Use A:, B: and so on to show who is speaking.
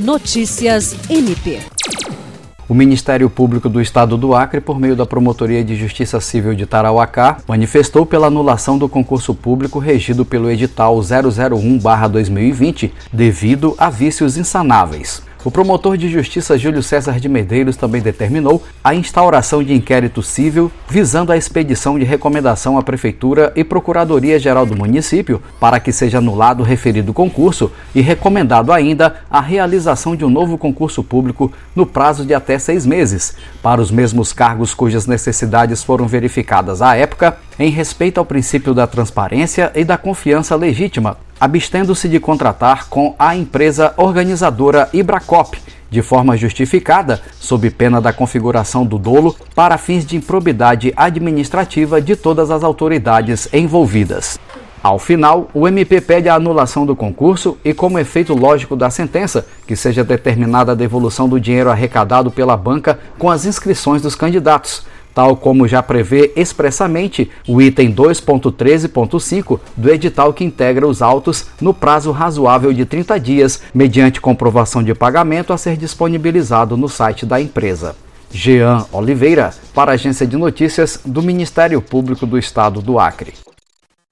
A: Notícias MP.
B: O Ministério Público do Estado do Acre, por meio da Promotoria de Justiça Civil de Tarauacá, manifestou pela anulação do concurso público regido pelo edital 001/2020 devido a vícios insanáveis. O promotor de justiça Júlio César de Medeiros também determinou a instauração de inquérito civil visando a expedição de recomendação à Prefeitura e Procuradoria-Geral do município para que seja anulado o referido concurso e recomendado ainda a realização de um novo concurso público no prazo de até seis meses, para os mesmos cargos cujas necessidades foram verificadas à época, em respeito ao princípio da transparência e da confiança legítima abstendo-se de contratar com a empresa organizadora Ibracop, de forma justificada, sob pena da configuração do dolo para fins de improbidade administrativa de todas as autoridades envolvidas. Ao final, o MP pede a anulação do concurso e, como efeito lógico da sentença, que seja determinada a devolução do dinheiro arrecadado pela banca com as inscrições dos candidatos, tal como já prevê expressamente o item 2.13.5 do edital que integra os autos no prazo razoável de 30 dias, mediante comprovação de pagamento a ser disponibilizado no site da empresa. Jean Oliveira, para a Agência de Notícias do Ministério Público do Estado do Acre.